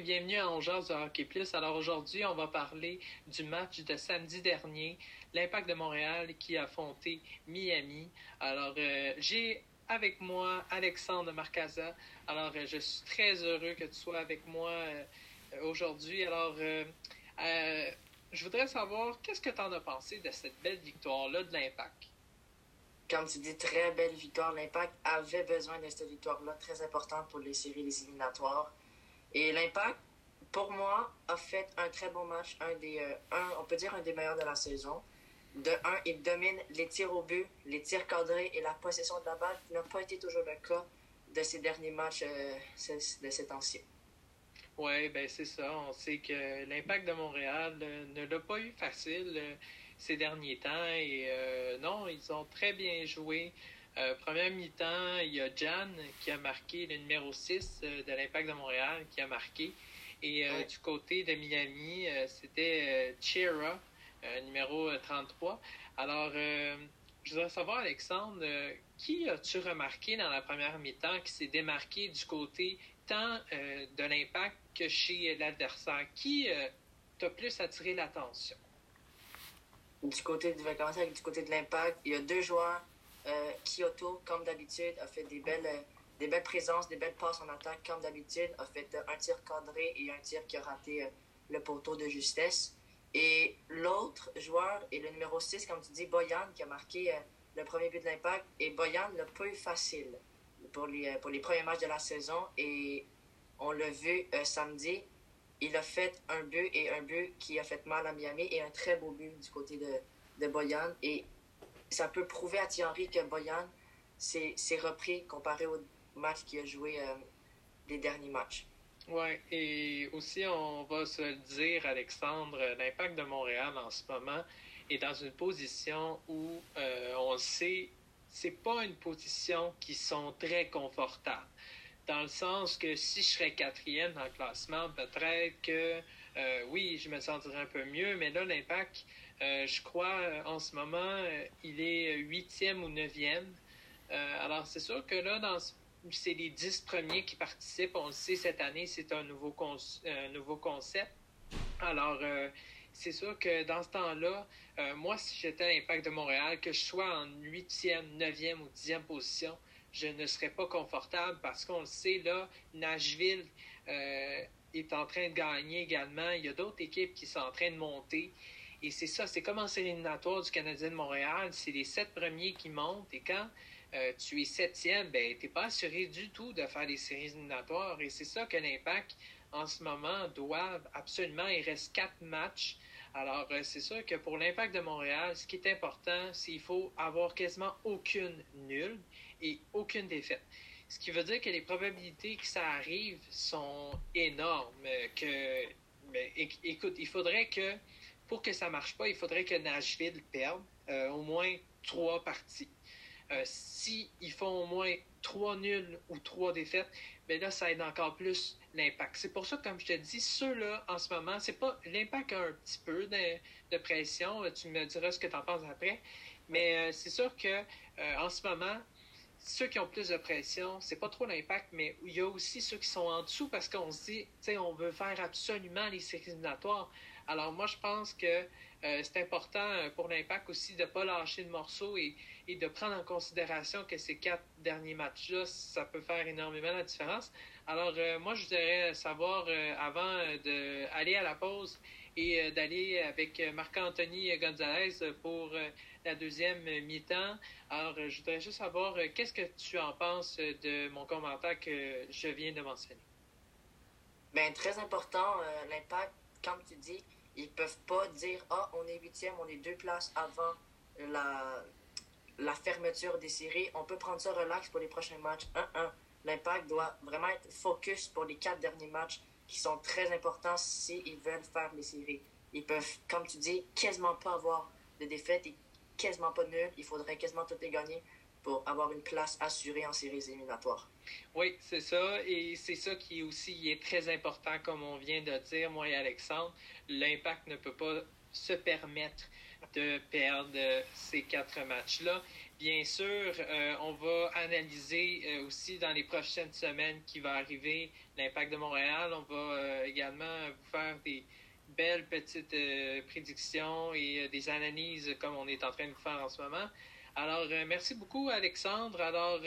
bienvenue à On de Hockey Plus. Alors aujourd'hui, on va parler du match de samedi dernier, l'Impact de Montréal qui a affronté Miami. Alors euh, j'ai avec moi Alexandre Marcaza. Alors euh, je suis très heureux que tu sois avec moi euh, aujourd'hui. Alors je voudrais savoir qu'est-ce que tu en as pensé de cette belle victoire-là de l'Impact? Comme tu dis, très belle victoire. L'Impact avait besoin de cette victoire-là, très importante pour les séries éliminatoires. Et l'Impact, pour moi, a fait un très bon match, un des, euh, un, on peut dire un des meilleurs de la saison. De un, il domine les tirs au but, les tirs cadrés et la possession de la balle, qui n'a pas été toujours le cas de ces derniers matchs euh, de cet ancien. Oui, ben c'est ça. On sait que l'impact de Montréal euh, ne l'a pas eu facile ces derniers temps. Et non, ils ont très bien joué. Euh, première mi-temps, il y a Jan qui a marqué le numéro 6 euh, de l'Impact de Montréal qui a marqué. Et euh, du côté de Miami, c'était Chira, numéro 33. Alors, je voudrais savoir, Alexandre, qui as-tu remarqué dans la première mi-temps qui s'est démarqué du côté tant de l'impact que chez l'adversaire? Qui t'a plus attiré l'attention? Du côté du du côté de l'impact, il y a deux joueurs euh, Kyoto, comme d'habitude, a fait des belles, euh, des belles présences, des belles passes en attaque, comme d'habitude, a fait un tir cadré et un tir qui a raté euh, le poteau de justesse. Et l'autre joueur est le numéro 6, comme tu dis, Boyan, qui a marqué le premier but de l'impact. Et Boyan l'a pas eu facile pour les, pour les premiers matchs de la saison. Et on l'a vu samedi. Il a fait un but et un but qui a fait mal à Miami et un très beau but du côté de, de Boyan. Et ça peut prouver à Thierry que Boyan s'est repris comparé au match qu'il a joué euh, les derniers matchs. Oui, et aussi, on va se le dire, Alexandre, l'impact de Montréal en ce moment est dans une position où euh, on sait, c'est pas une position qui sont très confortables. Dans le sens que si je serais quatrième dans le classement, peut-être que euh, oui, je me sentirais un peu mieux, mais là, l'impact euh, je crois, euh, en ce moment, euh, il est huitième ou neuvième. alors, c'est sûr que là, dans c'est les dix premiers qui participent. On le sait, cette année, c'est un nouveau, nouveau concept. Alors, c'est sûr que dans ce temps-là, moi, si j'étais à l'Impact de Montréal, que je sois en huitième, neuvième ou dixième position, je ne serais pas confortable parce qu'on le sait, là, Nashville est en train de gagner également. Il y a d'autres équipes qui sont en train de monter. Et c'est ça, c'est comme en série éliminatoire du Canadien de Montréal, c'est les sept premiers qui montent. Et quand euh, tu es septième, ben, tu n'es pas assuré du tout de faire des séries éliminatoires. Et c'est ça que l'Impact, en ce moment, doivent absolument. Il reste quatre matchs. Alors, euh, c'est sûr que pour l'Impact de Montréal, ce qui est important, c'est qu'il faut avoir quasiment aucune nulle et aucune défaite. Ce qui veut dire que les probabilités que ça arrive sont énormes. Que, ben, écoute, il faudrait que pour que ça marche pas, il faudrait que Nashville perde euh, au moins trois parties. Euh, S'ils font au moins trois nuls ou trois défaites, ben là, ça aide encore plus l'impact. C'est pour ça comme je te dis, ceux-là, en ce moment, c'est pas l'impact a un petit peu de, pression. Tu me diras ce que tu en penses après. Mais euh, c'est sûr que en ce moment, ceux qui ont plus de pression, c'est pas trop l'impact, mais il y a aussi ceux qui sont en dessous parce qu'on se dit, tu sais, on veut faire absolument les séries. Alors moi, je pense que euh, c'est important euh, pour l'impact aussi de ne pas lâcher le morceau et, de prendre en considération que ces quatre derniers matchs-là, ça peut faire énormément la différence. Alors euh, moi, je voudrais savoir, avant d'aller à la pause et d'aller avec Marc-Anthony Gonzalez pour la deuxième mi-temps, alors je voudrais juste savoir qu'est-ce que tu en penses de mon commentaire que je viens de mentionner? Bien, très important, l'impact, comme tu dis, ils peuvent pas dire Ah, on est huitième, on est deux places avant la, la fermeture des séries. On peut prendre ça relax pour les prochains matchs. 1-1. L'impact doit vraiment être focus pour les quatre derniers matchs qui sont très importants s'ils veulent faire les séries. Ils peuvent, comme tu dis, quasiment pas avoir de défaite et quasiment pas nul. Il faudrait quasiment tout les gagner pour avoir une place assurée en séries éliminatoires. Oui, c'est ça. Et c'est ça qui aussi est très important, comme on vient de dire, moi et Alexandre. L'impact ne peut pas se permettre de perdre ces quatre matchs-là. Bien sûr, on va analyser aussi dans les prochaines semaines qui va arriver l'impact de Montréal. On va également vous faire des belles petites prédictions et des analyses comme on est en train de faire en ce moment. Alors, merci beaucoup, Alexandre. Alors,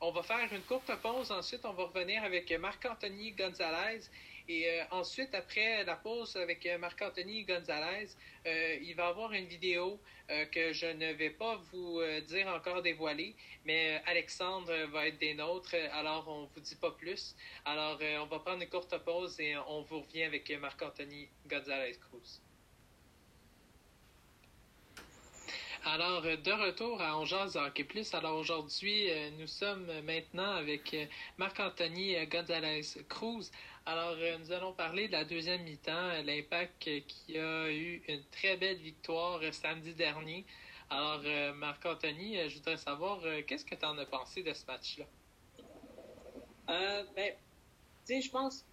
on va faire une courte pause. Ensuite, on va revenir avec Marc-Anthony Gonzalez. Et euh, ensuite, après la pause avec Marc-Anthony Gonzalez, euh, il va y avoir une vidéo euh, que je ne vais pas vous dire encore dévoiler, mais Alexandre va être des nôtres, alors on ne vous dit pas plus. Alors, on va prendre une courte pause et on vous revient avec Marc-Anthony Gonzalez-Cruz. Alors, euh, de retour à On de Hockey Plus. Alors, aujourd'hui, euh, nous sommes maintenant avec euh, Marc-Anthony Gonzalez Cruz. Alors, nous allons parler de la deuxième mi-temps, l'impact qui a eu une très belle victoire samedi dernier. Alors, Marc-Anthony, je voudrais savoir, qu'est-ce que tu en as pensé de ce match-là? Euh, ben, tu je pense,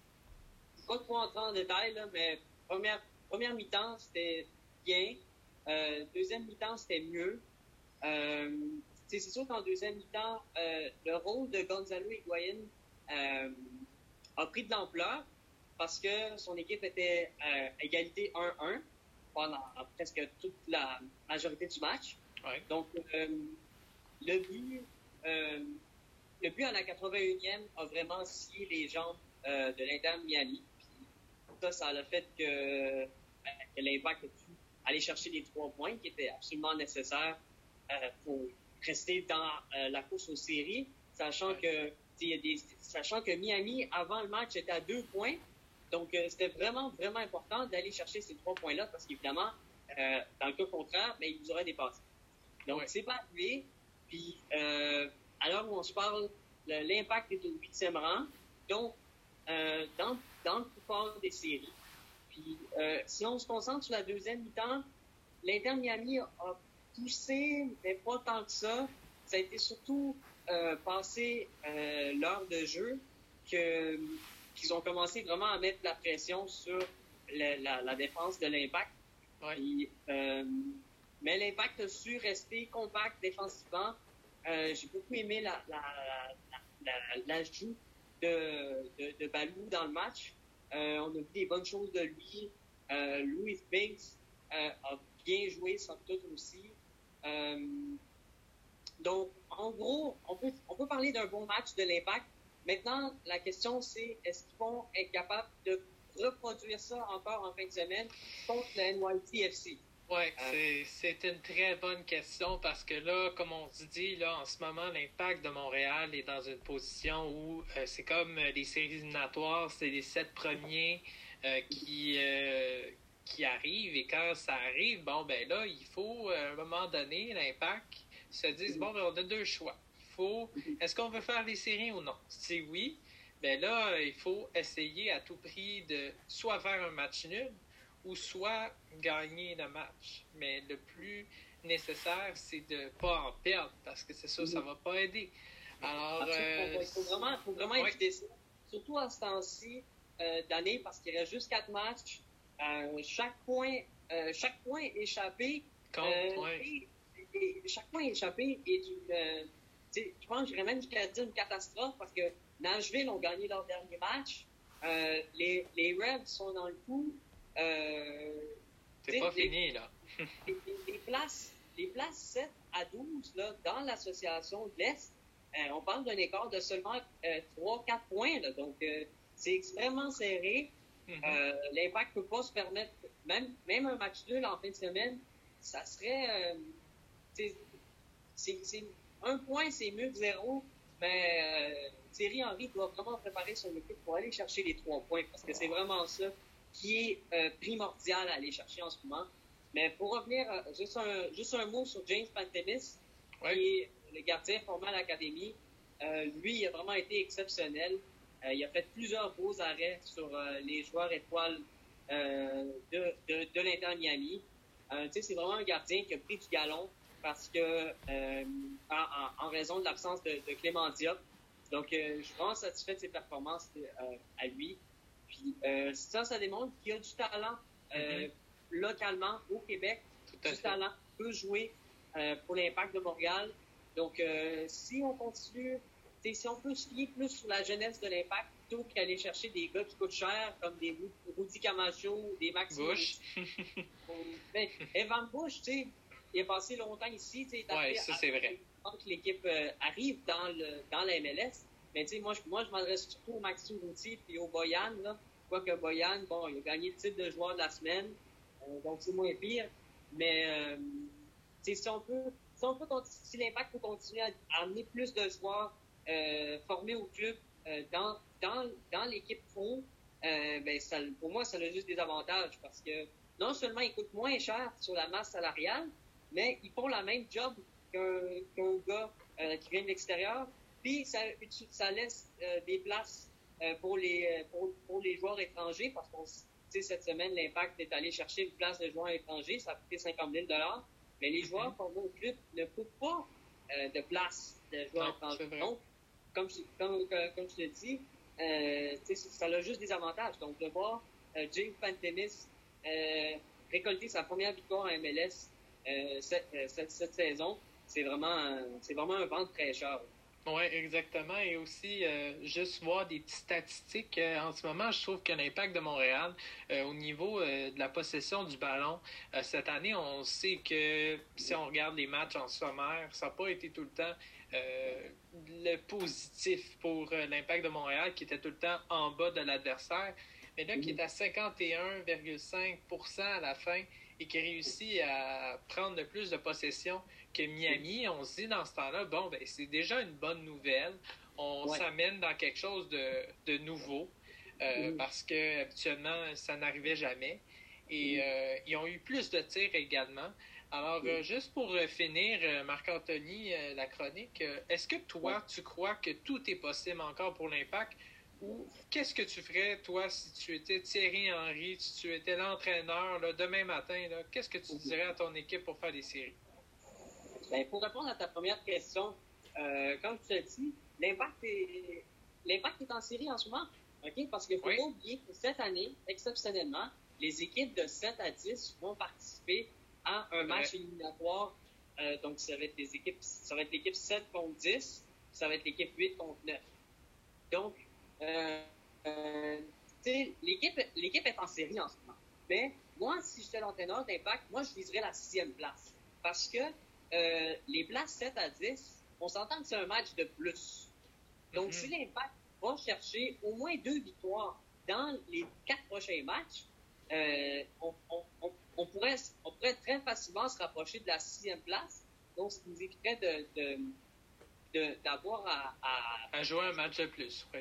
pas trop entrer en détail, mais première mi-temps, c'était bien. Euh, deuxième mi-temps, c'était mieux. Euh, c'est sûr qu'en deuxième mi-temps, euh, le rôle de Gonzalo Higuain a pris de l'ampleur parce que son équipe était à égalité 1-1 pendant presque toute la majorité du match. Donc, le but le but à la 81e a vraiment scié les jambes de l'Inter Miami. ça, ça a le fait que, que l'impact aller chercher les trois points qui étaient absolument nécessaires euh, pour rester dans euh, la course aux séries, sachant que sachant que Miami avant le match était à deux points. Donc euh, c'était vraiment vraiment important d'aller chercher ces trois points-là parce qu'évidemment dans le cas contraire, mais ben, ils auraient dépassé. Donc c'est pas arrivé. Puis alors où on se parle, l'impact est au huitième rang. Donc dans dans le pouvoir des séries. Euh, si on se concentre sur la deuxième mi-temps, l'Inter Miami a poussé, mais pas tant que ça. Ça a été surtout euh, passé euh, l'heure de jeu que qu'ils ont commencé vraiment à mettre la pression sur la, défense de l'impact. mais l'impact a su rester compact défensivement. J'ai beaucoup aimé la, l'ajout de, de, de Balou dans le match. Euh, on a vu des bonnes choses de lui. Euh, Louis Binks euh, a bien joué, sans doute aussi. donc, en gros, on peut, on peut parler d'un bon match de l'impact. Maintenant, la question, c'est est-ce qu'ils vont être capables de reproduire ça encore en fin de semaine contre le NYTFC? Oui, c'est une très bonne question parce que là, comme on se dit, là, en ce moment, l'impact de Montréal est dans une position où euh, c'est comme euh, les séries éliminatoires, c'est les sept premiers euh, qui, qui arrivent et quand ça arrive, bon, ben là, il faut, à un moment donné, l'impact se dise, bon, ben, on a deux choix. Il faut, est-ce qu'on veut faire les séries ou non? Si oui, ben là, il faut essayer à tout prix de soit faire un match nul ou soit gagner le match. Mais le plus nécessaire, c'est de ne pas en perdre parce que c'est ça, ça ne va pas aider. Alors, il euh, faut, vraiment, faut vraiment éviter ça. Surtout à ce temps-ci euh, d'année parce qu'il reste juste quatre matchs. Euh, chaque point, chaque point échappé. chaque point échappé est une. je pense que j'irais même jusqu'à dire une catastrophe parce que Nashville ont gagné leur dernier match. les, les Reds sont dans le coup. Euh, c'est pas fini, là. les, places, les places 7 à 12 là, dans l'association de l'Est, euh, on parle d'un écart de seulement 3-4 euh, points. Là, donc, c'est extrêmement serré. Mm-hmm. L'impact ne peut pas se permettre, même, même un match nul en fin de semaine, ça serait. c'est, un point, c'est mieux que zéro, mais Thierry Henry doit vraiment préparer son équipe pour aller chercher les trois points parce que c'est vraiment ça qui est euh, primordial à aller chercher en ce moment. Mais pour revenir, euh, juste, un, juste un mot sur James Pantemis, qui est le gardien formé à l'Académie. Euh, lui, il a vraiment été exceptionnel. il a fait plusieurs beaux arrêts sur les joueurs étoiles de, de, l'Inter Miami. c'est vraiment un gardien qui a pris du galon parce que en, raison de l'absence de, Clément Diop. Donc, je suis vraiment satisfait de ses performances à lui. Puis euh, ça, ça démontre qu'il y a du talent euh, mm-hmm. localement au Québec. du talent, peut jouer. pour l'impact de Montréal. Donc, si on continue, si on peut se fier plus sur la jeunesse de l'impact plutôt qu'aller chercher des gars qui coûtent cher, comme des Rudy Camacho, des Max Bush. ben, Evan Bush, tu sais, il a passé longtemps ici. Oui, ça, c'est vrai. Que l'équipe arrive dans, le, dans la MLS. Mais tu sais, moi, je, moi, je m'adresse surtout au Maxime Routy et au Boyan. Là. Quoique Boyan, bon, il a gagné le titre de joueur de la semaine, euh, donc c'est moins pire. Mais euh, si on peut, si, on peut, si l'impact peut continuer à, amener plus de joueurs euh, formés au club dans, dans, dans l'équipe pro, ben ça, pour moi, ça a juste des avantages parce que non seulement ils coûtent moins cher sur la masse salariale, mais ils font la même job qu'un gars qui vient de l'extérieur, puis ça, ça laisse des places euh, pour, les, euh, pour, pour, les joueurs étrangers, parce qu'on cette semaine, l'Impact est allé chercher une place de joueur étranger, ça a coûté 50 000 mais les joueurs qu'on va au club ne coûtent pas euh, de place de joueurs étrangers. Donc, comme je, comme, comme, je te dis, euh, ça a juste des avantages. Donc, de voir euh, James Pantemis récolter sa première victoire en MLS cette, cette, cette, saison, c'est vraiment, c'est vraiment un vent très cher. Oui, exactement. Et aussi, euh, juste voir des petites statistiques. Euh, en ce moment, je trouve que l'impact de Montréal, euh, au niveau de la possession du ballon, cette année, on sait que si on regarde les matchs en sommaire, ça n'a pas été tout le temps le positif pour l'impact de Montréal, qui était tout le temps en bas de l'adversaire. Mais là, qui est à 51,5% à la fin et qui réussit à prendre le plus de possession que Miami, on se dit dans ce temps-là, bon, ben, c'est déjà une bonne nouvelle. On s'amène dans quelque chose de, de nouveau euh, mm-hmm. parce que habituellement, ça n'arrivait jamais. Et mm-hmm. euh, ils ont eu plus de tirs également. Alors, euh, juste pour finir, Marc-Anthony, la chronique, est-ce que toi, tu crois que tout est possible encore pour l'impact? Ou qu'est-ce que tu ferais, toi, si tu étais Thierry Henry, si tu étais l'entraîneur demain matin? Qu'est-ce que tu dirais à ton équipe pour faire des séries? Ben, pour répondre à ta première question, euh, comme je te dis, l'impact est, l'impact est en série en ce moment. OK? Parce qu'il ne faut pas oublier que cette année, exceptionnellement, les équipes de 7 à 10 vont participer à un match éliminatoire. Euh, donc, ça va être des équipes, ça va être l'équipe 7 contre 10, ça va être l'équipe 8 contre 9. Donc, euh, euh, l'équipe, l'équipe est en série en ce moment. Mais moi, si j'étais l'entraîneur d'impact, moi, je viserais la sixième place. Parce que euh, les places 7 à 10, on s'entend que c'est un match de plus. Donc, mm-hmm. si l'Impact va chercher au moins deux victoires dans les quatre prochains matchs, euh, on, pourrait, on pourrait très facilement se rapprocher de la sixième place. Donc, ce qui nous éviterait de, d'avoir à, à, jouer un match de plus. Oui.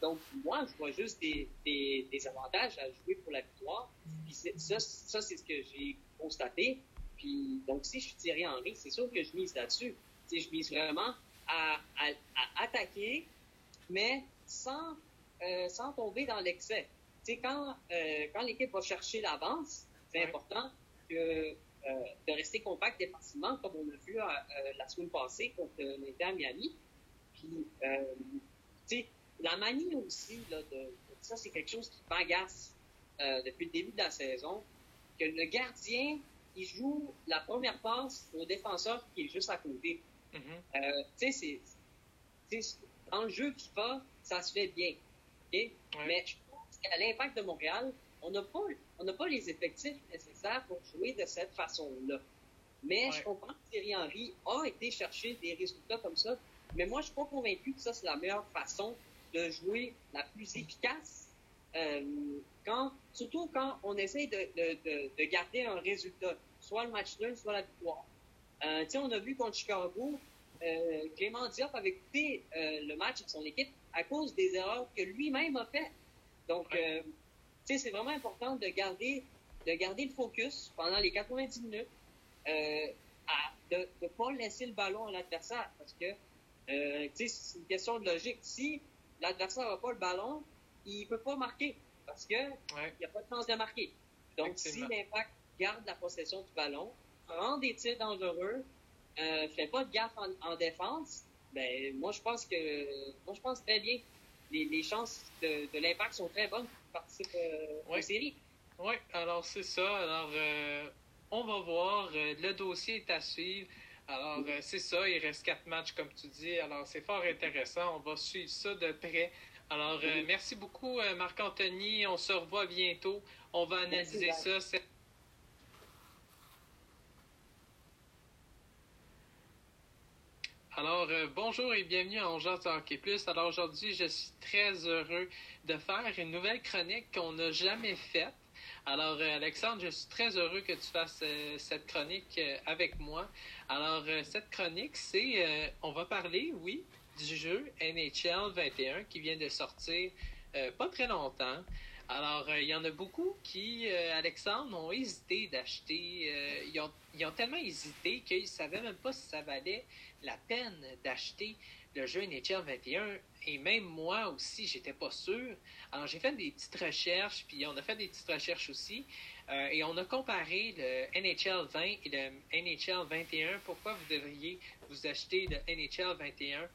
Donc, moi, je vois juste des, des, avantages à jouer pour la victoire. Puis ça, ça c'est ce que j'ai constaté. Puis, donc, si je suis Thierry Henry, c'est sûr que je mise là-dessus. Je mise vraiment à, attaquer, mais sans, euh, sans tomber dans l'excès. Quand, euh, quand l'équipe va chercher l'avance, c'est important que, euh, de rester compact défensivement, comme on a vu la semaine passée contre l'Inter Miami. Puis, la manie aussi, là, de, ça, c'est quelque chose qui m'agace depuis le début de la saison, que le gardien il joue la première passe au défenseur qui est juste à côté. Mm-hmm. Euh, tu sais, c'est, dans le jeu FIFA, ça se fait bien. Mais je pense qu'à l'impact de Montréal, on n'a pas, on pas les effectifs nécessaires pour jouer de cette façon-là. Mais je comprends que Thierry Henry a été chercher des résultats comme ça. Mais moi, je suis pas convaincu que ça, c'est la meilleure façon de jouer la plus efficace. Euh, quand, surtout quand on essaie de, de, de, garder un résultat, soit le match nul, soit la victoire. Euh, on a vu contre Chicago, euh, Clément Diop avait coupé euh, le match de son équipe à cause des erreurs que lui-même a faites. Donc, euh, c'est vraiment important de garder, de garder le focus pendant les 90 minutes, à, de ne pas laisser le ballon à l'adversaire parce que c'est une question de logique. Si l'adversaire n'a pas le ballon, il ne peut pas marquer parce qu'il n'y a pas de chance de marquer. Donc, si l'impact garde la possession du ballon, prend des tirs dangereux, euh, fait pas de gaffe en, défense, ben, moi, je pense que, moi, je pense très bien. Les, chances de, l'impact sont très bonnes pour participer euh, aux séries. Oui, alors c'est ça. Alors, euh, on va voir. le dossier est à suivre. Alors, c'est ça, il reste quatre matchs, comme tu dis. Alors, c'est fort intéressant. On va suivre ça de près. Alors, merci beaucoup, Marc-Anthony. On se revoit bientôt. On va analyser ça. Alors, euh, bonjour et bienvenue à Ongeance Hockey Plus. Alors, aujourd'hui, je suis très heureux de faire une nouvelle chronique qu'on n'a jamais faite. Alors, euh, Alexandre, je suis très heureux que tu fasses euh, cette chronique avec moi. Alors, cette chronique, c'est, on va parler, oui, du jeu NHL 21 qui vient de sortir pas très longtemps. Alors, il y en a beaucoup qui, Alexandre, ont hésité d'acheter. ils, ont, ils, ont, tellement hésité qu'ils ne savaient même pas si ça valait la peine d'acheter le jeu NHL 21 et même moi aussi, j'étais pas sûr. Alors j'ai fait des petites recherches, puis on a fait des petites recherches aussi, euh, et on a comparé le NHL 20 et le NHL 21. Pourquoi vous devriez vous acheter le NHL 21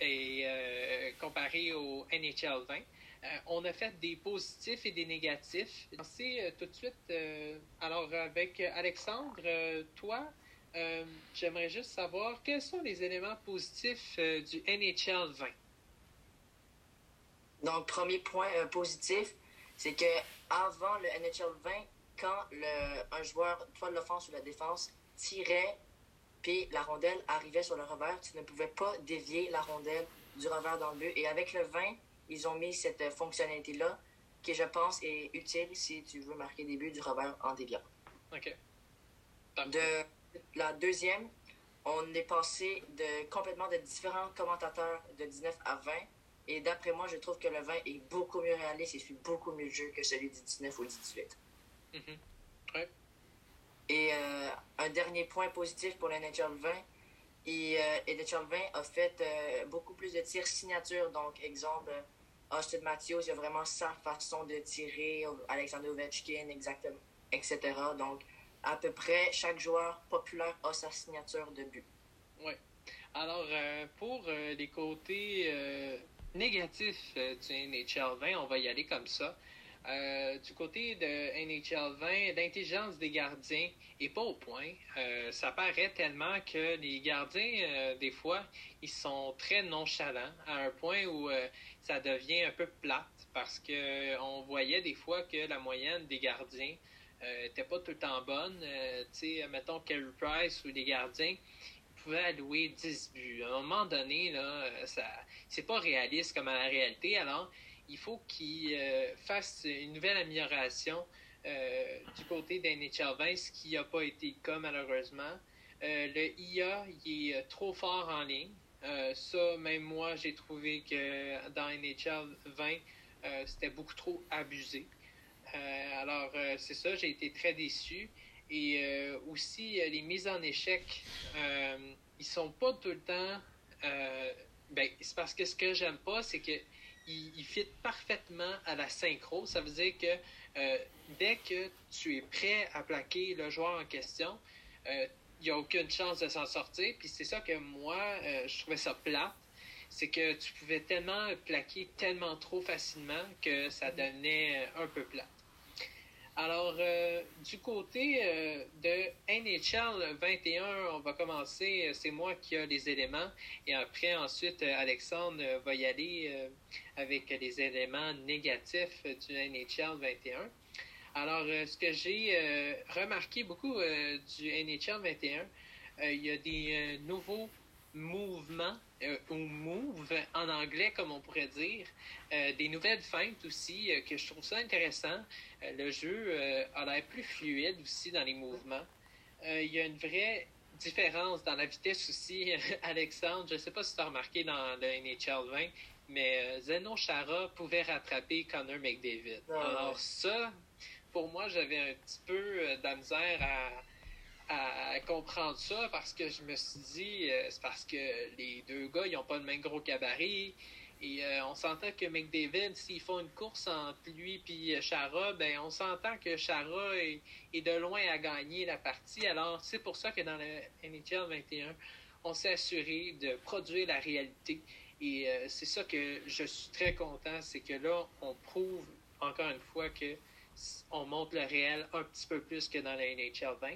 et euh, comparé au NHL 20? Euh, on a fait des positifs et des négatifs. C'est tout de suite. alors avec Alexandre, toi, euh, j'aimerais juste savoir quels sont les éléments positifs euh, du NHL 20. Donc, premier point euh, positif, c'est que avant le NHL 20, quand le, un joueur, soit de l'offense ou de la défense, tirait, puis la rondelle arrivait sur le revers, tu ne pouvais pas dévier la rondelle du revers dans le but. Et avec le 20, ils ont mis cette fonctionnalité-là, qui je pense est utile si tu veux marquer des buts du revers en déviant. OK. De la deuxième, on est passé de complètement de différents commentateurs de 19 à 20. Et d'après moi, je trouve que le 20 est beaucoup mieux réaliste et suit beaucoup mieux le jeu que celui du 19 ou du 18. Mm-hmm. Et euh, un dernier point positif pour le NHL 20, et, euh, NHL 20 a fait euh, beaucoup plus de tirs signature. Donc, exemple, Austin Matthews, il a vraiment sa façon de tirer, Alexander Ovechkin, exactement, etc. Donc, à peu près chaque joueur populaire a sa signature de but. Oui. Alors, pour les côtés négatifs du NHL 20, on va y aller comme ça. Du côté de NHL 20, l'intelligence des gardiens est pas au point. ça paraît tellement que les gardiens, des fois, ils sont très nonchalants à un point où ça devient un peu plate parce que on voyait des fois que la moyenne des gardiens n'était euh, pas tout le temps bonne. Euh, tu sais, mettons Carey Price ou les gardiens pouvaient allouer 10 buts. À un moment donné, là, euh, ça, c'est pas réaliste comme à la réalité. Alors, il faut qu'ils fassent une nouvelle amélioration du côté d'un NHL 20, ce qui n'a pas été le cas malheureusement. le IA, il est trop fort en ligne. ça, même moi, j'ai trouvé que dans NHL 20, c'était beaucoup trop abusé. Euh, alors, euh, c'est ça, j'ai été très déçu. Et euh, aussi, les mises en échec, ils sont pas tout le temps. ben, c'est parce que ce que j'aime pas, c'est que il, fit parfaitement à la synchro. Ça veut dire que dès que tu es prêt à plaquer le joueur en question, il n'y a aucune chance de s'en sortir. Puis c'est ça que moi, je trouvais ça plate. C'est que tu pouvais tellement plaquer tellement trop facilement que ça devenait un peu plate. Alors, euh, du côté euh, de NHL 21, on va commencer. C'est moi qui ai les éléments. Et après, ensuite, Alexandre va y aller euh, avec les éléments négatifs du NHL 21. Alors, ce que j'ai remarqué beaucoup du NHL 21, il y a des nouveaux mouvements ou move en anglais, comme on pourrait dire, des nouvelles feintes aussi, que je trouve ça intéressant. Euh, le jeu euh, a l'air plus fluide aussi dans les mouvements. Euh, il y a une vraie différence dans la vitesse aussi. Alexandre, je ne sais pas si tu as remarqué dans le NHL 20, mais Zeno Chara pouvait rattraper Connor McDavid. Alors ça, pour moi, j'avais un petit peu de la misère à comprendre ça parce que je me suis dit, c'est parce que les deux gars, ils n'ont pas le même gros cabaret. Et euh, on s'entend que McDavid, s'ils font une course entre lui et Chara, ben on s'entend que Chara est, de loin à gagner la partie. Alors c'est pour ça que dans le NHL 21, on s'est assuré de produire la réalité. Et euh, c'est ça que je suis très content, c'est que là, on prouve encore une fois que on monte le réel un petit peu plus que dans la NHL 20.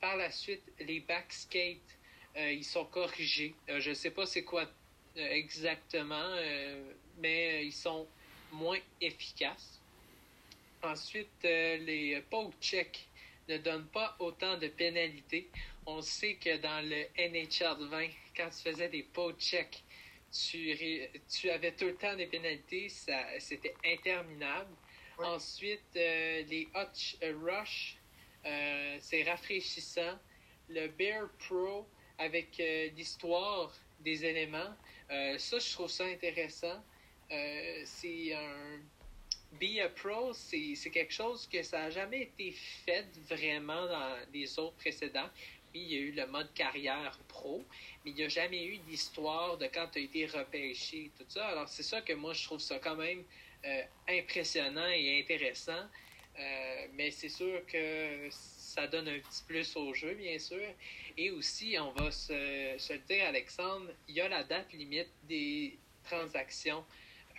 Par la suite, les backskates, ils sont corrigés. je ne sais pas c'est quoi exactement, mais ils sont moins efficaces. Ensuite, les poke checks ne donnent pas autant de pénalités. On sait que dans le NHL 20, quand tu faisais des poke checks, tu, tu avais tout le temps des pénalités, c'était interminable. Ensuite, euh, les Hutch Rush, euh, c'est rafraîchissant. Le Bear Pro, avec euh, l'histoire des éléments, ça, je trouve ça intéressant. c'est un. Be a Pro, c'est quelque chose que ça n'a jamais été fait vraiment dans les autres précédents. Puis il y a eu le mode carrière pro, mais il n'y a jamais eu d'histoire de quand tu as été repêché, tout ça. Alors c'est ça que moi je trouve ça quand même euh, impressionnant et intéressant. Euh, mais c'est sûr que ça donne un petit plus au jeu, bien sûr. Et aussi, on va se, le dire, Alexandre, il y a la date limite des transactions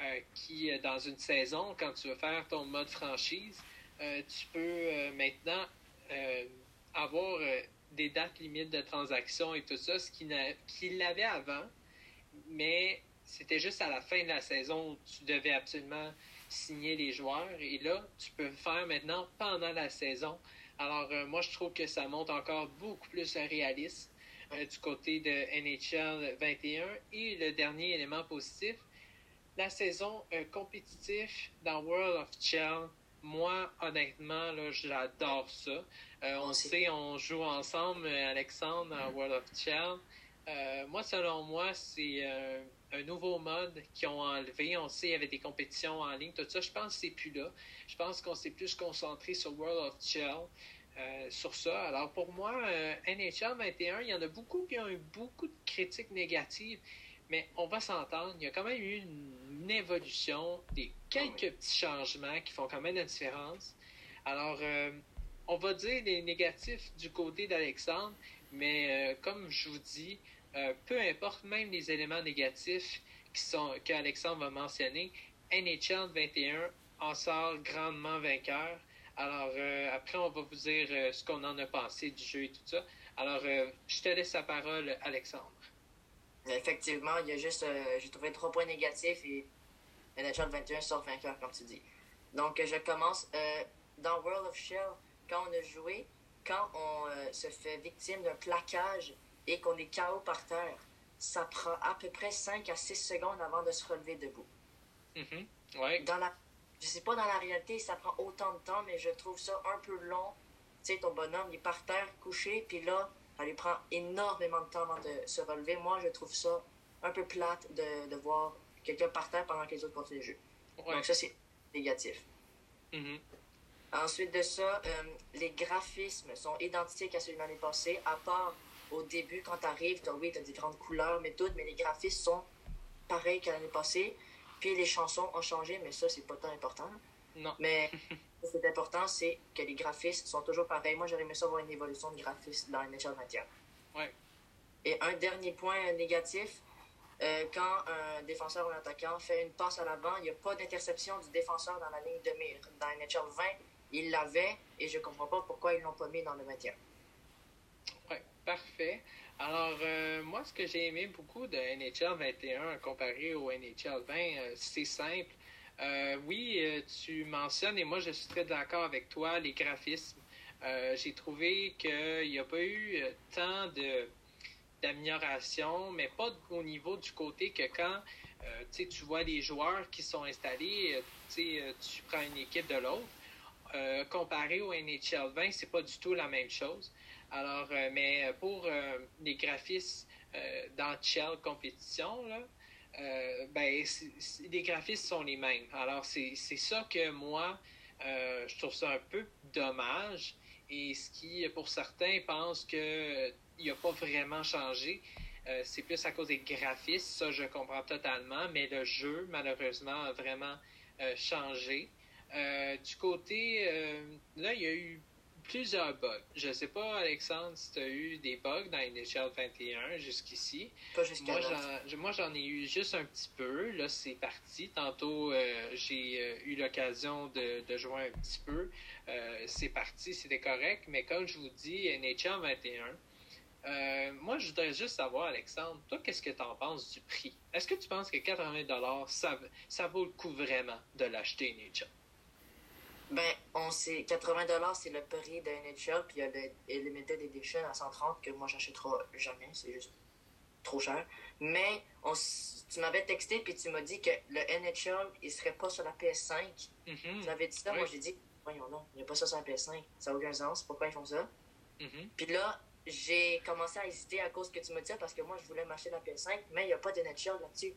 euh, qui, dans une saison, quand tu veux faire ton mode franchise, tu peux maintenant avoir des dates limites de transactions et tout ça, ce qu'il l'avait avant, mais c'était juste à la fin de la saison où tu devais absolument signer les joueurs. Et là, tu peux le faire maintenant pendant la saison. Alors, euh, moi, je trouve que ça monte encore beaucoup plus un réalisme euh, du côté de NHL 21. Et le dernier élément positif, la saison euh, compétitive dans World of Chell moi, honnêtement, là, j'adore ça. Euh, on sait, on joue ensemble, Alexandre, en World of Chell. Euh, moi, selon moi, c'est euh, un nouveau mode qu'ils ont enlevé. On sait, il y avait des compétitions en ligne, tout ça. Je pense que c'est plus là. Je pense qu'on s'est plus concentré sur World of Chell. sur ça. Alors pour moi, NHL 21, il y en a beaucoup qui ont eu beaucoup de critiques négatives. Mais on va s'entendre, il y a quand même eu une, évolution, des quelques petits changements qui font quand même la différence. Alors, euh, on va dire les négatifs du côté d'Alexandre, mais euh, comme je vous dis, euh, peu importe même les éléments négatifs qui sont qu'Alexandre va mentionner, NHL 21 en sort grandement vainqueur. Alors, après, on va vous dire ce qu'on en a pensé du jeu et tout ça. Alors, je te laisse la parole, Alexandre. Effectivement, il y a juste, euh, j'ai trouvé trois points négatifs et NHL 21 sort vainqueur, comme tu dis. Donc, je commence. Euh, dans World of Shell, quand on a joué, quand on euh, se fait victime d'un plaquage et qu'on est KO par terre, ça prend à peu près 5 à 6 secondes avant de se relever debout. Mm-hmm. Dans la, je sais pas dans la réalité ça prend autant de temps, mais je trouve ça un peu long. Tu sais, ton bonhomme, il est par terre, couché, puis là, ça lui prend énormément de temps avant de se relever. Moi, je trouve ça un peu plate de, de voir quelqu'un par terre pendant que les autres continuent le jeu. Donc ça, c'est négatif. Mm-hmm. Ensuite de ça, euh, les graphismes sont identiques à ceux de l'année passée, à part au début, quand tu arrives, oui, tu as différentes couleurs, mais toutes, mais les graphismes sont pareils qu'à l'année passée. Puis les chansons ont changé, mais ça, c'est pas tant important. Non. Mais ce qui est important, c'est que les graphismes sont toujours pareils. Moi, j'aurais aimé ça voir une évolution de graphisme dans NHL 21. Ouais. Et un dernier point négatif, euh, quand un défenseur ou un attaquant fait une passe à l'avant, il n'y a pas d'interception du défenseur dans la ligne de mire. Dans NHL 20, il l'avait et je ne comprends pas pourquoi ils ne l'ont pas mis dans le 21. Parfait. Alors, euh, moi, ce que j'ai aimé beaucoup de NHL 21 comparé au NHL 20, euh, c'est simple. Euh, oui, tu mentionnes, et moi je suis très d'accord avec toi, les graphismes. J'ai trouvé qu'il n'y a pas eu tant de d'amélioration, mais pas au niveau du côté que quand tu vois les joueurs qui sont installés, tu prends une équipe de l'autre. comparé au NHL 20, c'est pas du tout la même chose. Alors, mais pour les graphismes dans Shell compétition, euh, ben, les graphismes sont les mêmes. Alors, c'est ça que moi, euh, je trouve ça un peu dommage. Et ce qui, pour certains, pensent qu'il n'a pas vraiment changé. Euh, c'est plus à cause des graphismes, ça je comprends totalement, mais le jeu, malheureusement, a vraiment changé. du côté, là, il y a eu plusieurs bugs. Je ne sais pas, Alexandre, si tu as eu des bugs dans NHL 21 jusqu'ici. Pas jusqu'à moi, j'en ai eu juste un petit peu. Là, c'est parti. Tantôt, euh, j'ai euh, eu l'occasion de, de, jouer un petit peu. Euh, c'est parti, c'était correct. Mais comme je vous dis, NHL 21, moi, je voudrais juste savoir, Alexandre, toi, qu'est-ce que tu en penses du prix? Est-ce que tu penses que 80 ça, ça vaut le coup vraiment de l'acheter, NHL? Ben, on sait, 80 c'est le prix d'un NHL, puis il y a le Limited Edition à 130 que moi j'achèterai jamais, c'est juste trop cher. Mais on, tu m'avais texté, puis tu m'as dit que le NHL, il serait pas sur la PS5. Mm-hmm. Tu avais dit ça, moi j'ai dit, voyons non, il n'y a pas ça sur la PS5, ça n'a aucun sens, pourquoi ils font ça? Mm-hmm. Puis là, j'ai commencé à hésiter à cause que tu me disais, parce que moi je voulais m'acheter la PS5, mais il n'y a pas de NHL là-dessus.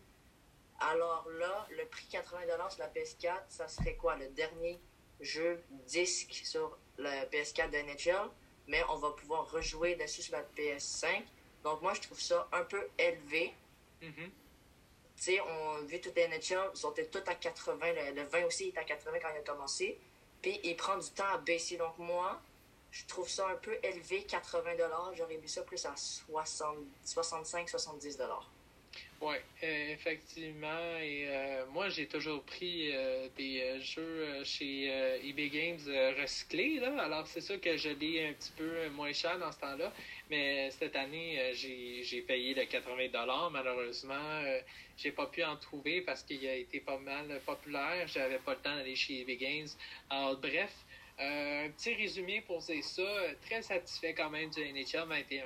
Alors là, le prix 80 sur la PS4, ça serait quoi, le dernier jeu disque sur la PS4 de NHL, mais on va pouvoir rejouer dessus sur la PS5. Donc moi, je trouve ça un peu élevé. Mm-hmm. Tu sais, on vu toutes les NHL, ils sont tous à 80. Le, 20 aussi est à 80 quand il a commencé. Puis il prend du temps à baisser. Donc moi, je trouve ça un peu élevé, 80 J'aurais mis ça plus à 65-70 oui, euh, effectivement. Et euh, moi, j'ai toujours pris euh, des jeux chez eBay Games recyclés. Là. Alors, c'est sûr que je l'ai un petit peu moins cher dans ce temps-là. Mais cette année, j'ai payé le 80 Malheureusement, j'ai pas pu en trouver parce qu'il a été pas mal populaire. J'avais pas le temps d'aller chez eBay Games. Alors, bref, un petit résumé pour ça. Très satisfait quand même du NHL 21.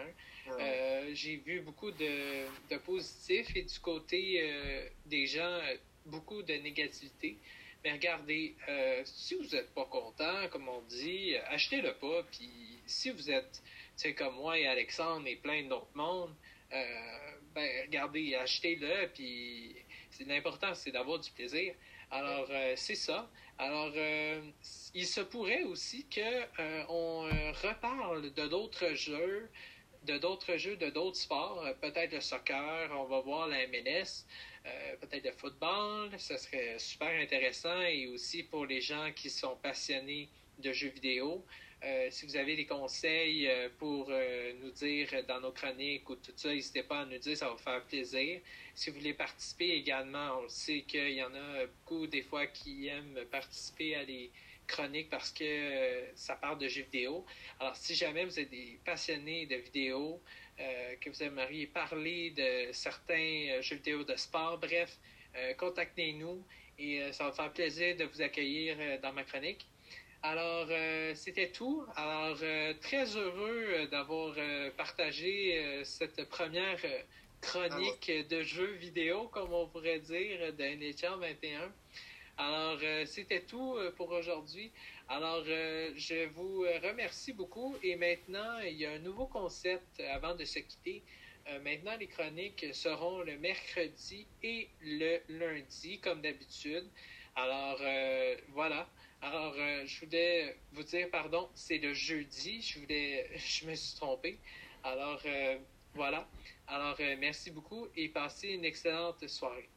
Euh, j'ai vu beaucoup de, de, positifs et du côté euh, des gens, euh, beaucoup de négativité. Mais regardez, si vous n'êtes pas content, comme on dit, achetez-le pas. Puis si vous êtes, tu comme moi et Alexandre et plein d'autres mondes, ben regardez, achetez-le. Puis l'important, c'est d'avoir du plaisir. Alors, c'est ça. Alors, il se pourrait aussi que on reparle de d'autres jeux de d'autres jeux, de d'autres sports, euh, peut-être le soccer, on va voir la MLS, euh, peut-être le football, ce serait super intéressant et aussi pour les gens qui sont passionnés de jeux vidéo. Euh, si vous avez des conseils pour nous dire dans nos chroniques ou tout ça, n'hésitez pas à nous dire, ça va faire plaisir. Si vous voulez participer également, on sait qu'il y en a beaucoup des fois qui aiment participer à des chronique parce que euh, ça parle de jeux vidéo. Alors, si jamais vous êtes des passionnés de vidéo, euh, que vous aimeriez parler de certains euh, jeux vidéo de sport, bref, contactez-nous et ça va faire plaisir de vous accueillir dans ma chronique. Alors, c'était tout. Alors, très heureux d'avoir partagé cette première chronique de jeux vidéo, comme on pourrait dire, de NHL 21. Alors, euh, c'était tout euh, pour aujourd'hui. Alors, euh, je vous remercie beaucoup. Et maintenant, il y a un nouveau concept avant de se quitter. maintenant, les chroniques seront le mercredi et le lundi, comme d'habitude. Alors, voilà. Alors, je voulais vous dire, pardon, c'est le jeudi. Je voulais, je me suis trompé. Alors, voilà. Alors, merci beaucoup et passez une excellente soirée.